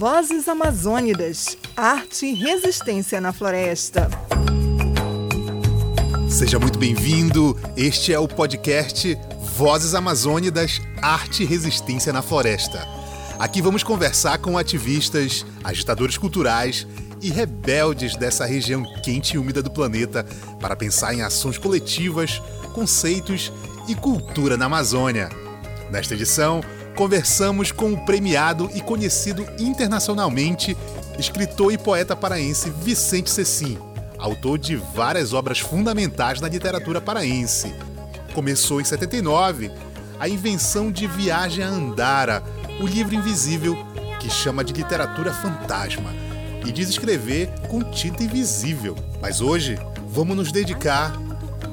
Vozes Amazônidas, Arte e Resistência na Floresta. Seja muito bem-vindo. Este é o podcast Vozes Amazônidas, Arte e Resistência na Floresta. Aqui vamos conversar com ativistas, agitadores culturais e rebeldes dessa região quente e úmida do planeta para pensar em ações coletivas, conceitos e cultura na Amazônia. Nesta edição, conversamos com o premiado e conhecido internacionalmente escritor e poeta paraense Vicente Cecim, autor de várias obras fundamentais na literatura paraense. Começou em 79 a invenção de Viagem a Andara, o livro invisível que chama de literatura fantasma e diz escrever com tinta invisível. Mas hoje vamos nos dedicar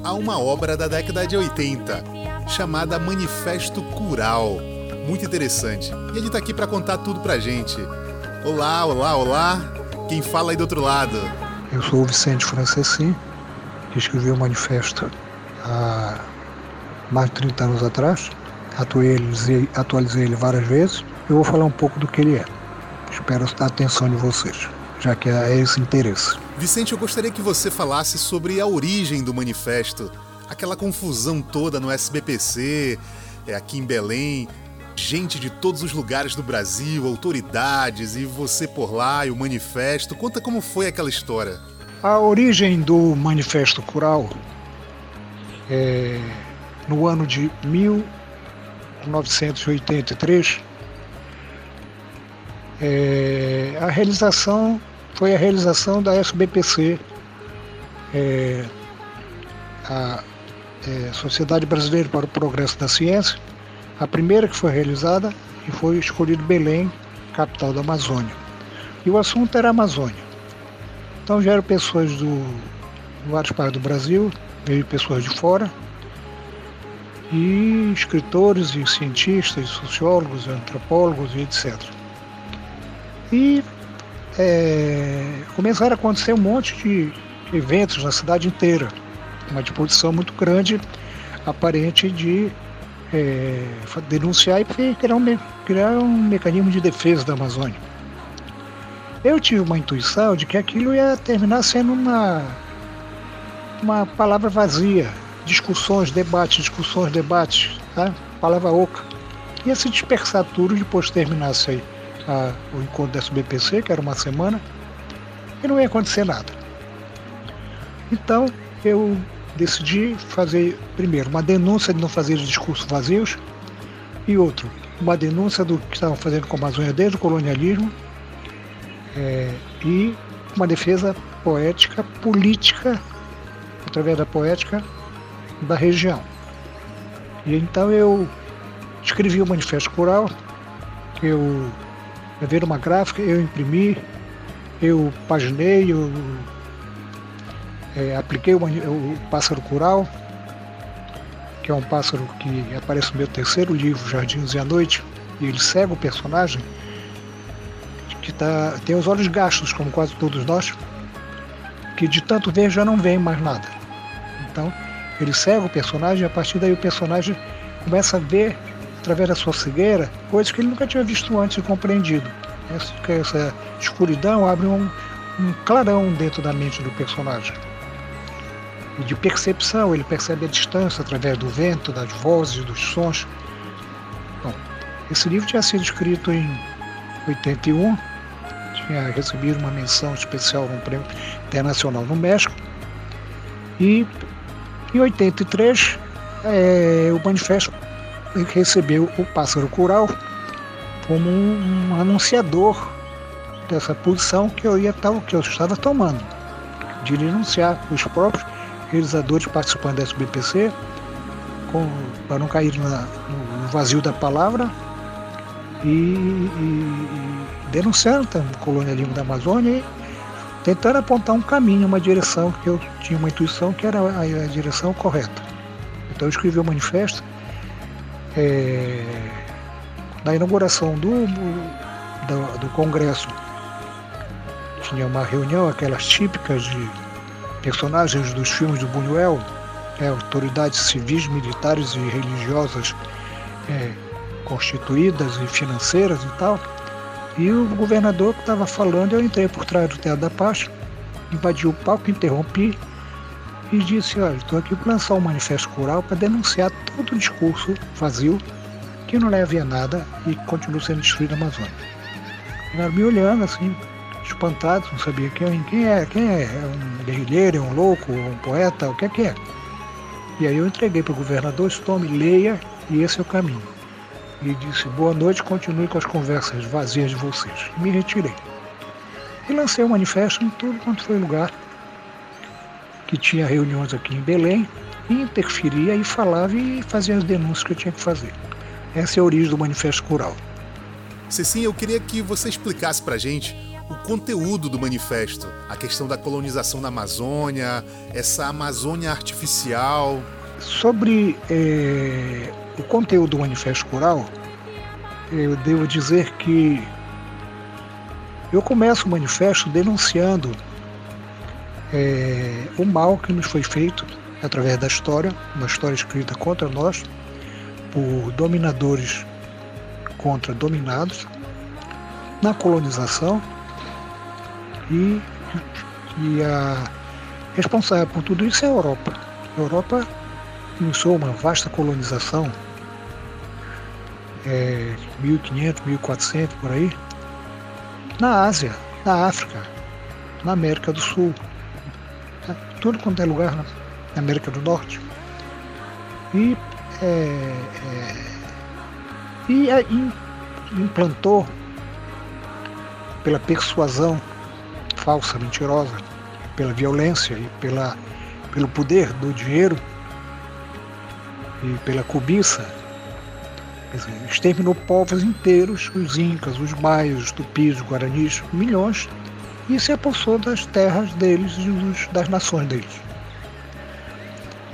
a uma obra da década de 80 chamada Manifesto Cural. Muito interessante. E ele está aqui para contar tudo pra gente. Olá, olá, olá. Quem fala aí do outro lado? Eu sou o Vicente Francesi, que escreveu o manifesto há mais de 30 anos atrás. Atualizei, atualizei ele várias vezes. Eu vou falar um pouco do que ele é. Espero a atenção de vocês, já que é esse interesse. Vicente, eu gostaria que você falasse sobre a origem do manifesto, aquela confusão toda no SBPC, é, aqui em Belém, gente de todos os lugares do Brasil, autoridades e você por lá e o manifesto. Conta como foi aquela história. A origem do Manifesto Cural é no ano de 1983. É, a realização foi a realização da SBPC, é, a é, Sociedade Brasileira para o Progresso da Ciência, a primeira que foi realizada e foi escolhido Belém, capital da Amazônia. E o assunto era Amazônia. Então vieram pessoas do de vários países do Brasil, veio pessoas de fora, e escritores e cientistas, sociólogos, antropólogos e etc. E é, começaram a acontecer um monte de eventos na cidade inteira, uma disposição muito grande, aparente de é, denunciar e criar um, criar um mecanismo de defesa da Amazônia. Eu tive uma intuição de que aquilo ia terminar sendo uma, uma palavra vazia, discussões, debates, discussões, debates, tá? palavra oca. Ia se dispersar tudo depois terminasse aí a, o encontro da SBPC, que era uma semana, e não ia acontecer nada. Então eu decidi fazer, primeiro, uma denúncia de não fazer os discursos vazios, e outro, uma denúncia do que estavam fazendo com a Amazônia desde o colonialismo, é, e uma defesa poética, política, através da poética, da região. E então eu escrevi o Manifesto Coral, eu levei uma gráfica, eu imprimi, eu paginei, eu é, apliquei o, o, pássaro coral, que é um pássaro que aparece no meu terceiro livro, Jardins e a Noite, e ele cega o personagem, que tá, tem os olhos gastos, como quase todos nós, que de tanto ver já não vê mais nada. Então, ele cega o personagem e a partir daí o personagem começa a ver, através da sua cegueira, coisas que ele nunca tinha visto antes e compreendido. Essa, essa escuridão abre um, um clarão dentro da mente do personagem. E de percepção, ele percebe a distância através do vento, das vozes, dos sons. Bom, esse livro tinha sido escrito em 81, tinha recebido uma menção especial no Prêmio Internacional no México, e em 83, é, o manifesto recebeu o Pássaro Cural como um, um anunciador dessa posição que eu, ia, que eu estava tomando, de denunciar os próprios realizadores participando da SBPC, para não cair na, no vazio da palavra, e, e, e denunciando o colonialismo da Amazônia tentando apontar um caminho, uma direção, que eu tinha uma intuição que era a, a direção correta. Então eu escrevi o um manifesto é, na inauguração do, do, do Congresso. Tinha uma reunião, aquelas típicas de personagens dos filmes do Buñuel, é, autoridades civis, militares e religiosas é, constituídas e financeiras e tal. E o governador que estava falando, eu entrei por trás do Teatro da Paz, invadi o palco, interrompi e disse, olha, estou aqui para lançar um manifesto coral para denunciar todo o discurso vazio que não leva a nada e continua sendo destruído a Amazônia. Ficaram me olhando assim, espantados, não sabia quem, quem é, quem é, é um guerrilheiro, é um louco, é um poeta, o que é que é. E aí eu entreguei para o governador, tome, leia e esse é o caminho. E disse, boa noite, continue com as conversas vazias de vocês. E me retirei. E lancei o um manifesto em tudo quanto foi lugar que tinha reuniões aqui em Belém, e interferia e falava e fazia as denúncias que eu tinha que fazer. Essa é a origem do Manifesto Coral. Cecinha, eu queria que você explicasse para gente o conteúdo do manifesto, a questão da colonização da Amazônia, essa Amazônia artificial. Sobre é, o conteúdo do Manifesto Coral, eu devo dizer que eu começo o manifesto denunciando é, o mal que nos foi feito através da história, uma história escrita contra nós, por dominadores contra dominados, na colonização e, e a responsável por tudo isso é a Europa. A Europa iniciou uma vasta colonização, é, 1500, 1400 por aí, na Ásia, na África, na América do Sul, tudo quanto é lugar na América do Norte. E, é, é, e é, implantou pela persuasão falsa, mentirosa, pela violência e pela, pelo poder do dinheiro e pela cobiça, exterminou povos inteiros, os incas, os maias, os tupis, os guaranis, milhões e se apossou das terras deles e das nações deles.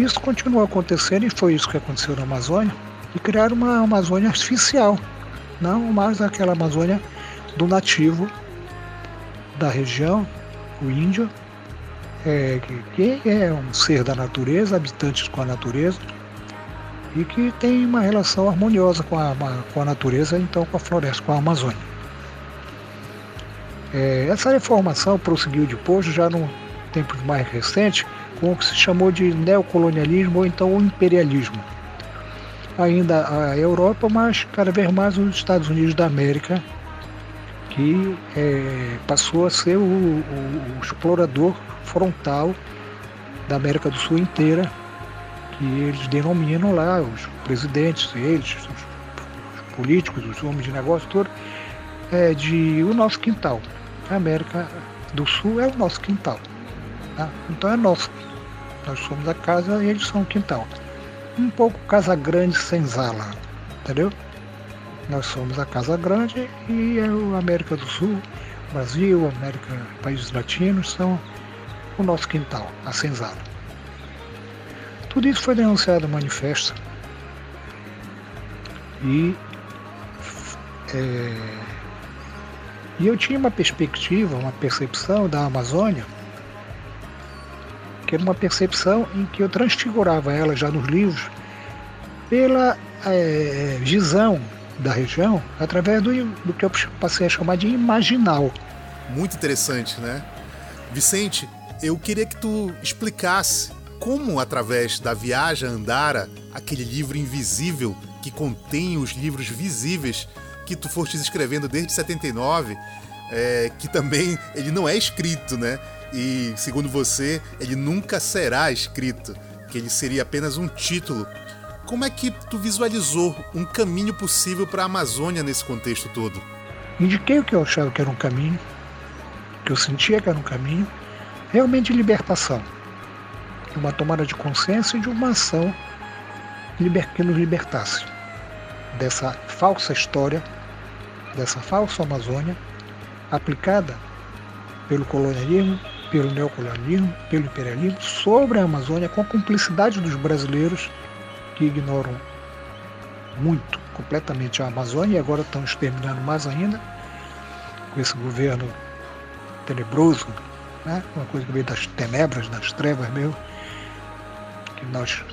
Isso continuou acontecendo e foi isso que aconteceu na Amazônia, e criaram uma Amazônia artificial, não mais aquela Amazônia do nativo da região, o índio, é, que, que é um ser da natureza, habitantes com a natureza, e que tem uma relação harmoniosa com a, com a natureza, então com a floresta, com a Amazônia. É, essa reformação prosseguiu depois, já no tempo mais recente, com o que se chamou de neocolonialismo ou então o imperialismo. Ainda a Europa, mas cada vez mais os Estados Unidos da América, que é, passou a ser o, o, o explorador frontal da América do Sul inteira, que eles denominam lá, os presidentes, eles, os, os políticos, os homens de negócio, todo, é, de o nosso quintal. A América do Sul é o nosso quintal. Tá? Então é nosso. Nós somos a casa e eles são o quintal. Um pouco casa grande sem zala, entendeu? Nós somos a casa grande e é a América do Sul, Brasil, América, países latinos são o nosso quintal, a senzala. Tudo isso foi denunciado no manifesto e é, e eu tinha uma perspectiva, uma percepção da Amazônia, que era uma percepção em que eu transfigurava ela já nos livros pela é, visão da região através do, do que eu passei a chamar de imaginal. Muito interessante, né? Vicente, eu queria que tu explicasse como, através da Viagem Andara, aquele livro invisível que contém os livros visíveis que tu foste escrevendo desde 79, é, que também ele não é escrito, né? E segundo você, ele nunca será escrito, que ele seria apenas um título. Como é que tu visualizou um caminho possível para a Amazônia nesse contexto todo? Indiquei o que eu achava que era um caminho, que eu sentia que era um caminho, realmente de libertação, de uma tomada de consciência e de uma ação que nos libertasse dessa falsa história, dessa falsa Amazônia, aplicada pelo colonialismo, pelo neocolonialismo, pelo imperialismo sobre a Amazônia com a cumplicidade dos brasileiros que ignoram muito, completamente a Amazônia e agora estão exterminando mais ainda com esse governo tenebroso, né? uma coisa que veio das tenebras, das trevas mesmo, que nós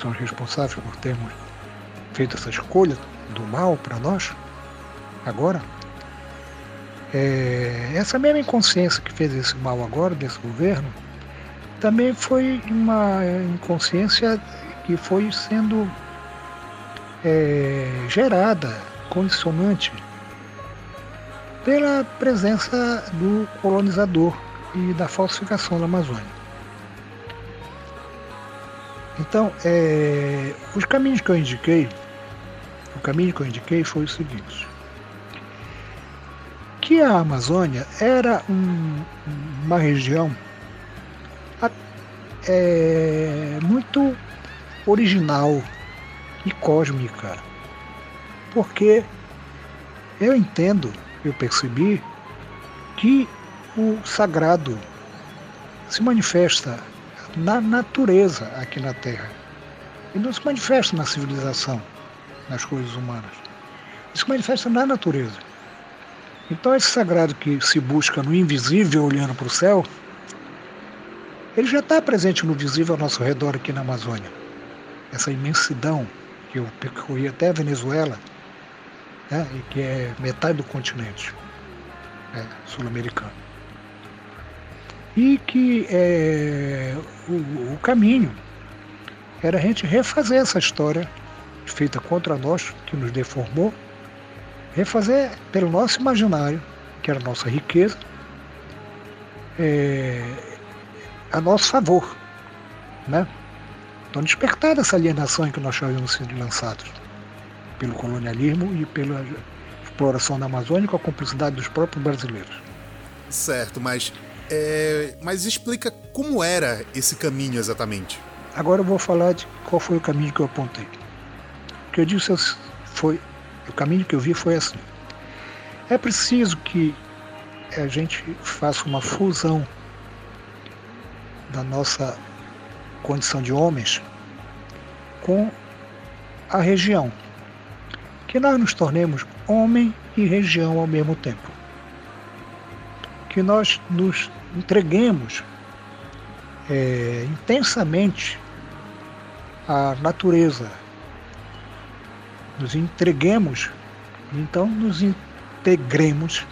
somos responsáveis por termos feito essa escolha do mal para nós, agora, É, essa mesma inconsciência que fez esse mal agora, desse governo, também foi uma inconsciência que foi sendo é, gerada, condicionante, pela presença do colonizador e da falsificação da Amazônia. Então, é, os caminhos que eu indiquei, o caminho que eu indiquei foi o seguinte: que a Amazônia era um, uma região é, muito original e cósmica, porque eu entendo, eu percebi que o sagrado se manifesta na natureza aqui na Terra. E não se manifesta na civilização, nas coisas humanas. Ele se manifesta na natureza. Então esse sagrado que se busca no invisível olhando para o céu, ele já está presente no visível ao nosso redor aqui na Amazônia. Essa imensidão que eu percorri até a Venezuela, né, e que é metade do continente né, sul-americano e que é, o, o caminho era a gente refazer essa história feita contra nós, que nos deformou, refazer pelo nosso imaginário, que era a nossa riqueza, é, a nosso favor. Né? Então, despertar dessa alienação em que nós havíamos sido lançados pelo colonialismo e pela exploração da Amazônia com a cumplicidade dos próprios brasileiros. Certo, mas é, mas explica como era esse caminho exatamente. Agora eu vou falar de qual foi o caminho que eu apontei. O que eu disse foi, o caminho que eu vi foi assim. É preciso que a gente faça uma fusão da nossa condição de homens com a região. Que nós nos tornemos homem e região ao mesmo tempo. Que nós nos entreguemos é, intensamente à natureza, nos entreguemos, então nos integremos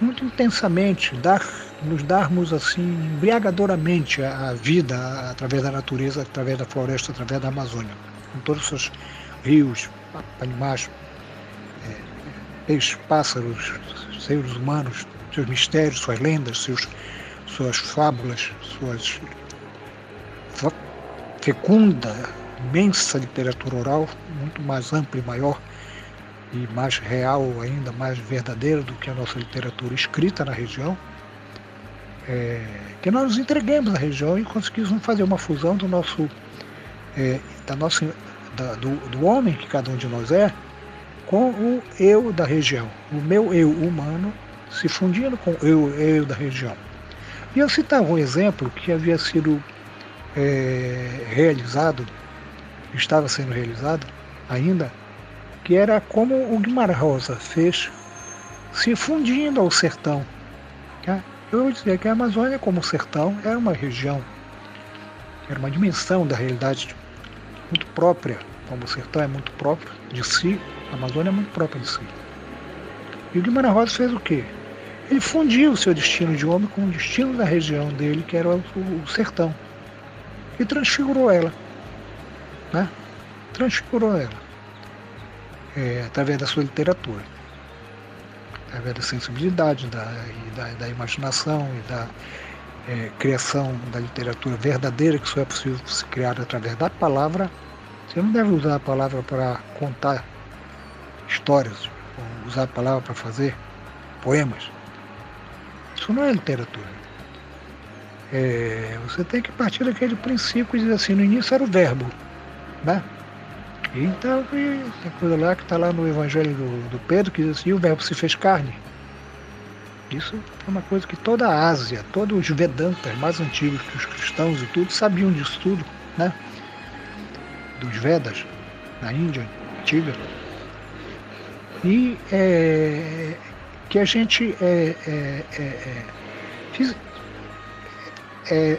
muito intensamente, dar, nos darmos assim embriagadoramente a, vida através da natureza, através da floresta, através da Amazônia, com todos os seus rios, animais, é, peixes, pássaros, seres humanos, seus mistérios, suas lendas, seus, suas fábulas, suas fecunda, imensa literatura oral, muito mais ampla e maior e mais real, ainda mais verdadeira do que a nossa literatura escrita na região, é, que nós nos entreguemos à região e conseguimos fazer uma fusão do nosso, é, da nossa, da, do, do homem que cada um de nós é, com o eu da região, o meu eu humano se fundindo com eu, eu da região. E eu citava um exemplo que havia sido é, realizado, estava sendo realizado ainda, que era como o Guimarães Rosa fez, se fundindo ao sertão. Tá? Eu vou dizer que a Amazônia, como sertão, era uma região, era uma dimensão da realidade muito própria, como o sertão é muito próprio de si, a Amazônia é muito própria de si. E o Guimarães Rosa fez o quê? Ele fundiu o seu destino de homem com o destino da região dele, que era o, o sertão. E transfigurou ela. Né? Transfigurou ela. É, através da sua literatura. Através da sensibilidade, da, da, da imaginação e da é, criação da literatura verdadeira, que só é possível se criar através da palavra. Você não deve usar a palavra para contar histórias, usar a palavra para fazer poemas. Isso não é literatura. É, você tem que partir daquele princípio e dizer assim, no início era o verbo. Né? Então tem coisa lá que está lá no Evangelho do, do, Pedro que diz assim, o verbo se fez carne. Isso é uma coisa que toda a Ásia, todos os Vedantas mais antigos que os cristãos e tudo sabiam disso tudo, né? Dos Vedas, na Índia antiga. E é, que a gente é, é, é, é é,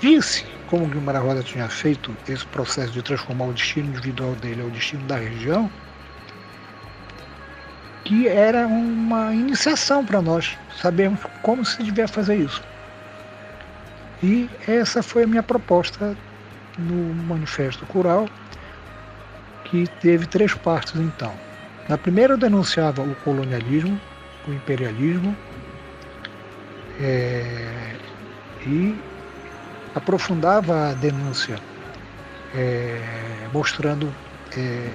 visse como Guimarães Rosa tinha feito esse processo de transformar o destino individual dele ao destino da região, que era uma iniciação para nós sabermos como se devia fazer isso. E essa foi a minha proposta no Manifesto Cural, que teve três partes então. Na primeira eu denunciava o colonialismo, o imperialismo, é, e aprofundava a denúncia, é, mostrando é,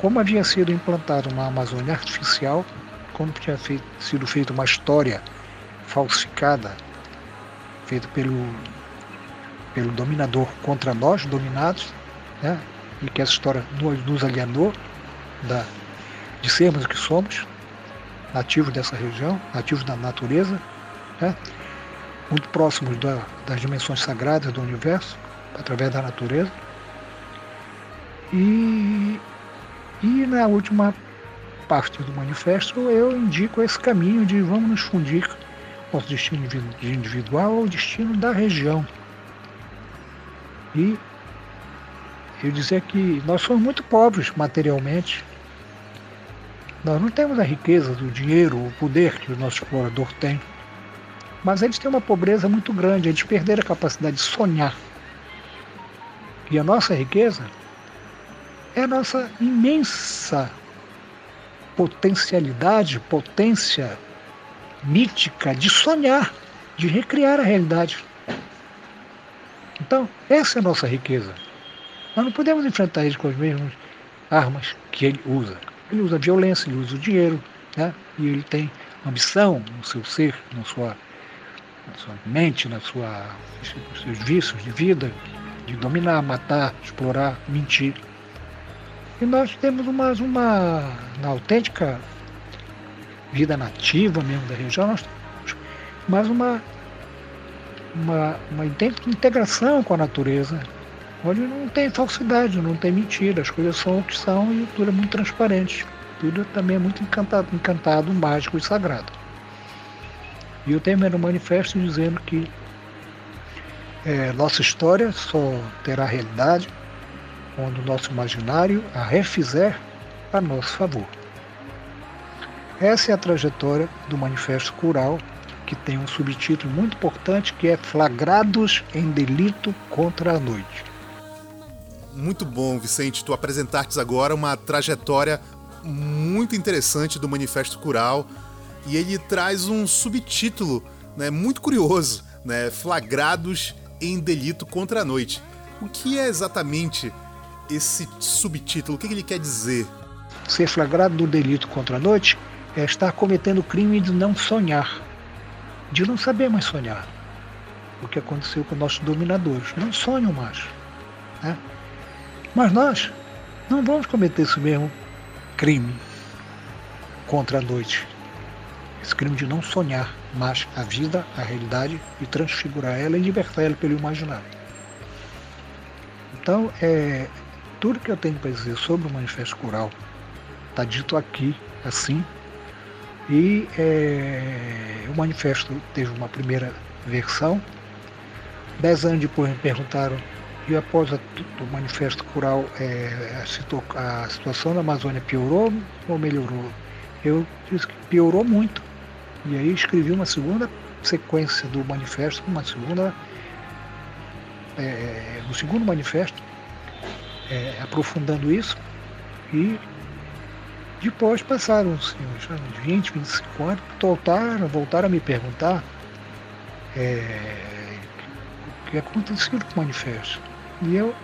como havia sido implantada uma Amazônia artificial, como tinha feito, sido feita uma história falsificada, feita pelo, pelo dominador contra nós, dominados, né? e que essa história nos, nos alienou da, de sermos o que somos, nativos dessa região, nativos da natureza, né? Muito próximos da, das dimensões sagradas do universo, através da natureza. E, e na última parte do manifesto eu indico esse caminho de vamos nos fundir nosso destino individual ao destino da região. E eu dizer que nós somos muito pobres materialmente. Nós não temos a riqueza do dinheiro, o poder que o nosso explorador tem. Mas eles têm uma pobreza muito grande, eles perderam a capacidade de sonhar. E a nossa riqueza é a nossa imensa potencialidade, potência mítica de sonhar, de recriar a realidade. Então, essa é a nossa riqueza. Nós não podemos enfrentar ele com as mesmas armas que ele usa. Ele usa violência, ele usa o dinheiro, né? e ele tem ambição no seu ser, na sua, na sua mente, na sua, nos seus vícios de vida, de dominar, matar, explorar, mentir. E nós temos uma, uma na autêntica vida nativa mesmo da região, nós temos mais uma, uma, uma integração com a natureza, onde não tem falsidade, não tem mentira, as coisas são o que são e tudo é muito transparente. Tudo também é muito encantado, encantado mágico e sagrado. E eu termino o manifesto dizendo que é, nossa história só terá realidade quando o nosso imaginário a refizer a nosso favor. Essa é a trajetória do Manifesto Cural, que tem um subtítulo muito importante que é Flagrados em Delito contra a Noite. Muito bom, Vicente. Tu apresentaste agora uma trajetória muito interessante do Manifesto Cural e ele traz um subtítulo né, muito curioso, né, Flagrados em Delito contra a Noite. O que é exatamente esse subtítulo? O que ele quer dizer? Ser flagrado do delito contra a noite é estar cometendo o crime de não sonhar, de não saber mais sonhar. O que aconteceu com nossos dominadores. Não sonham mais. Né? Mas nós não vamos cometer esse mesmo crime contra a noite. Esse crime de não sonhar mais a vida, a realidade e transfigurar ela e libertar ela pelo imaginário. Então, é, tudo que eu tenho para dizer sobre o Manifesto Coral está dito aqui, assim, e é, o manifesto teve uma primeira versão. Dez anos depois me perguntaram, e após o manifesto cural, é, a, a situação da Amazônia piorou ou melhorou? Eu disse que piorou muito. E aí escrevi uma segunda sequência do manifesto, uma segunda, é, o segundo manifesto, é, aprofundando isso e depois passaram assim, uns 20, 25 anos, voltaram, voltaram a me perguntar é, o que aconteceu com o manifesto. E eu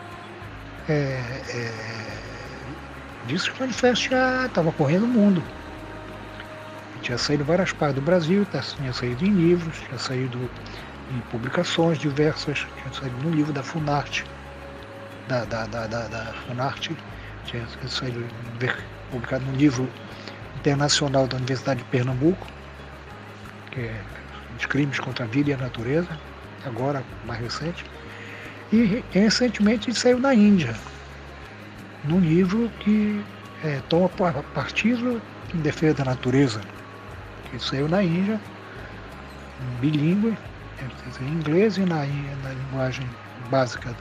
é, é, disse que o manifesto já estava correndo o mundo. Tinha saído várias partes do Brasil, tá, tinha saído em livros, tinha saído em publicações diversas, tinha saído no livro da Funarte, da, da, da, da, Funarte, tinha saído publicado no livro internacional da Universidade de Pernambuco, que é Os Crimes contra a Vida e a Natureza, agora mais recente. E recentemente saiu na Índia, num livro que é, toma partido em defesa da natureza. Ele saiu na Índia, bilíngue, em inglês e na, na linguagem básica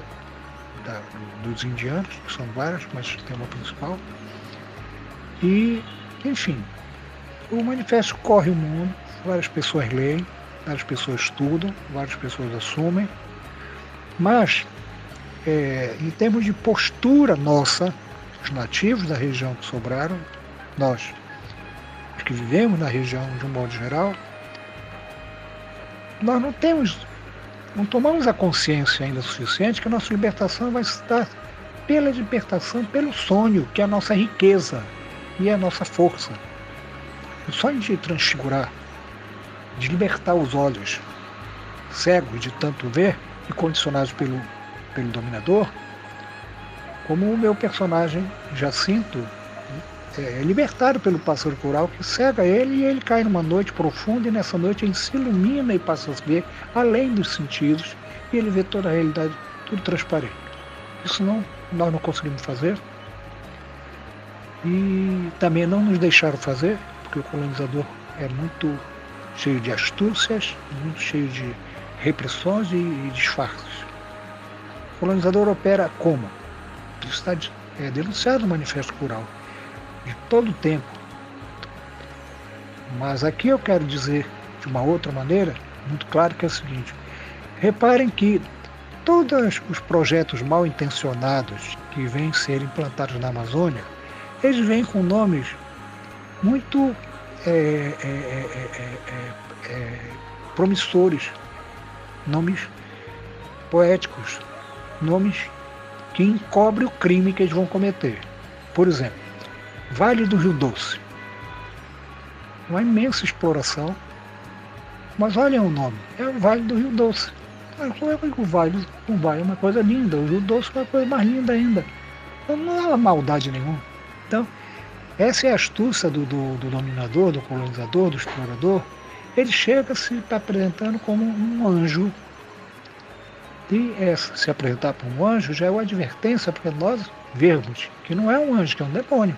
da, da, dos indianos, que são várias, mas tem uma principal. E, enfim, O manifesto corre o mundo, várias pessoas leem, várias pessoas estudam, várias pessoas assumem, mas é, em termos de postura nossa, os nativos da região que sobraram, nós, que vivemos na região de um modo geral, nós não temos, não tomamos a consciência ainda suficiente que a nossa libertação vai estar pela libertação, pelo sonho, que é a nossa riqueza e a nossa força. O sonho de transfigurar, de libertar os olhos cegos de tanto ver e condicionados pelo, pelo dominador, como o meu personagem Jacinto é, libertado pelo pássaro coral que cega ele e ele cai numa noite profunda e nessa noite ele se ilumina e passa a ver além dos sentidos e ele vê toda a realidade, tudo transparente. Isso não, nós não conseguimos fazer e também não nos deixaram fazer, porque o colonizador é muito cheio de astúcias, muito cheio de repressões e, e disfarces. O colonizador opera como? Isso está é, denunciado no Manifesto Rural de todo o tempo. Mas aqui eu quero dizer de uma outra maneira, muito claro, que é o seguinte: reparem que todos os projetos mal intencionados que vêm ser implantados na Amazônia, eles vêm com nomes muito é, é, é, promissores, nomes poéticos, nomes que encobrem o crime que eles vão cometer. Por exemplo, Vale do Rio Doce. Uma imensa exploração. Mas olha o nome, é o Vale do Rio Doce. O vale, o vale é uma coisa linda, o Rio Doce é uma coisa mais linda ainda. Então, não há maldade nenhuma. Então, essa é a astúcia do, do, do dominador, do colonizador, do explorador. Ele chega se apresentando como um anjo. E essa, se apresentar como um anjo já é uma advertência para nós vermos que não é um anjo, que é um demônio.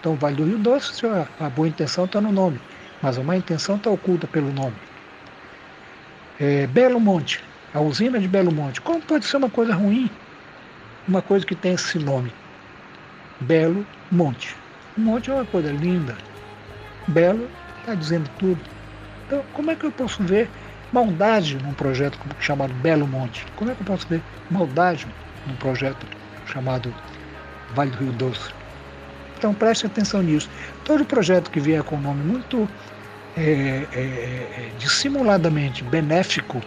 Então, o Vale do Rio Doce, a boa intenção está no nome, mas a má intenção está oculta pelo nome. É, Belo Monte, a usina de Belo Monte. Como pode ser uma coisa ruim? Uma coisa que tem esse nome. Belo Monte. Monte é uma coisa linda. Belo está dizendo tudo. Então, como é que eu posso ver maldade num projeto chamado Belo Monte? Como é que eu posso ver maldade num projeto chamado Vale do Rio Doce? Então preste atenção nisso. Todo projeto que vier com um nome muito é, é, é, dissimuladamente benéfico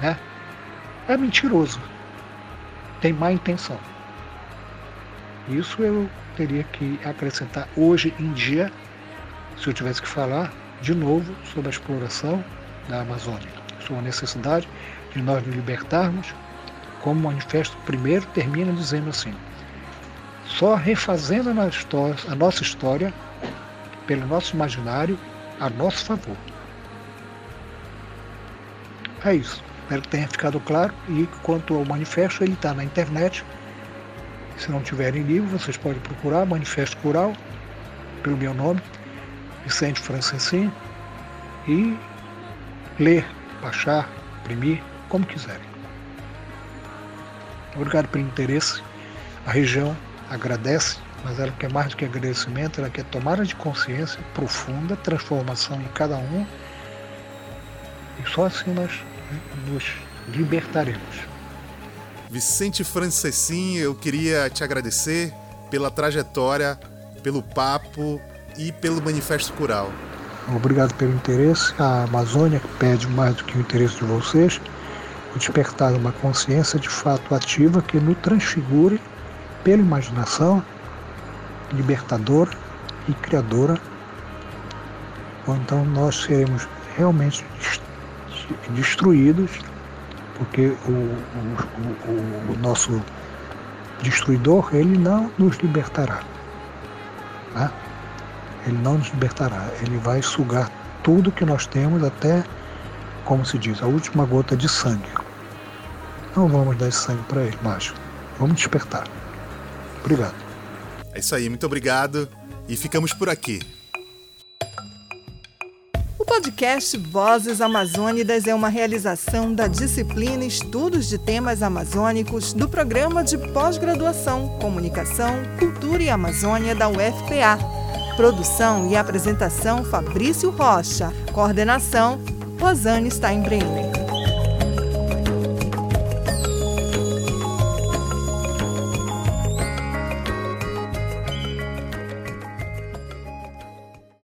né, é mentiroso. Tem má intenção. Isso eu teria que acrescentar hoje em dia, se eu tivesse que falar de novo sobre a exploração da Amazônia. Sobre a necessidade de nós nos libertarmos, como o manifesto primeiro termina dizendo assim: só refazendo a, nossa história pelo nosso imaginário a nosso favor. É isso. Espero que tenha ficado claro. E quanto ao manifesto, ele está na internet. Se não tiverem livro, vocês podem procurar Manifesto Cural, pelo meu nome, Vicente Francesin, e ler, baixar, imprimir, como quiserem. Obrigado pelo interesse. A região agradece, mas ela quer mais do que agradecimento, ela quer tomada de consciência profunda, transformação em cada um, e só assim nós nos libertaremos. Vicente Francessin, eu queria te agradecer pela trajetória, pelo papo e pelo Manifesto Cural. Obrigado pelo interesse. A Amazônia pede mais do que o interesse de vocês, o despertar uma consciência de fato ativa que nos transfigure pela imaginação libertadora e criadora, ou então nós seremos realmente destruídos, porque o, o, o, o nosso destruidor ele não nos libertará. Né? Ele não nos libertará, ele vai sugar tudo que nós temos até, como se diz, a última gota de sangue. Não vamos dar sangue para ele, macho. Vamos despertar. Obrigado. É isso aí, muito obrigado e ficamos por aqui. O podcast Vozes Amazônidas é uma realização da disciplina Estudos de Temas Amazônicos do Programa de Pós-Graduação Comunicação, Cultura e Amazônia da UFPA Produção e apresentação Fabrício Rocha. Coordenação Rosane Steinbrenner.